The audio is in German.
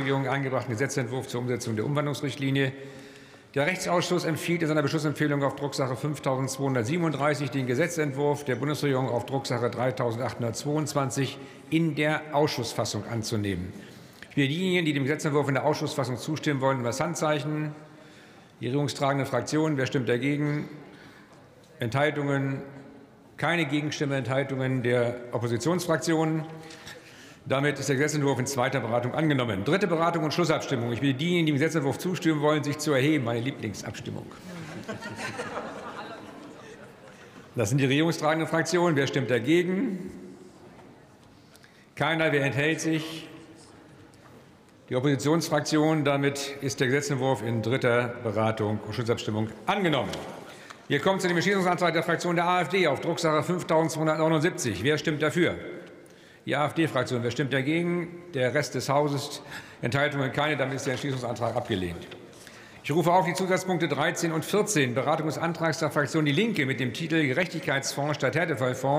Regierung eingebrachten Gesetzentwurf zur Umsetzung der Umwandlungsrichtlinie. Der Rechtsausschuss empfiehlt in seiner Beschlussempfehlung auf Drucksache 5237 den Gesetzentwurf der Bundesregierung auf Drucksache 3822 in der Ausschussfassung anzunehmen. Für diejenigen, die dem Gesetzentwurf in der Ausschussfassung zustimmen wollen, das Handzeichen. Die regierungstragende Fraktion. Wer stimmt dagegen? Enthaltungen? Keine Gegenstimme, Enthaltungen der Oppositionsfraktionen. Damit ist der Gesetzentwurf in zweiter Beratung angenommen. Dritte Beratung und Schlussabstimmung. Ich bitte diejenigen, die dem Gesetzentwurf zustimmen wollen, sich zu erheben. Meine Lieblingsabstimmung. Das sind die regierungstragenden Fraktionen. Wer stimmt dagegen? Keiner. Wer enthält sich? Die Oppositionsfraktion. Damit ist der Gesetzentwurf in dritter Beratung und Schlussabstimmung angenommen. Wir kommen zu dem Entschließungsantrag der Fraktion der AfD auf Drucksache 5279. Wer stimmt dafür? Die AfD-Fraktion. Wer stimmt dagegen? Der Rest des Hauses. Enthaltungen keine. Damit ist der Entschließungsantrag abgelehnt. Ich rufe auf die Zusatzpunkte 13 und 14 Beratung der Fraktion Die Linke mit dem Titel Gerechtigkeitsfonds statt Härtefallfonds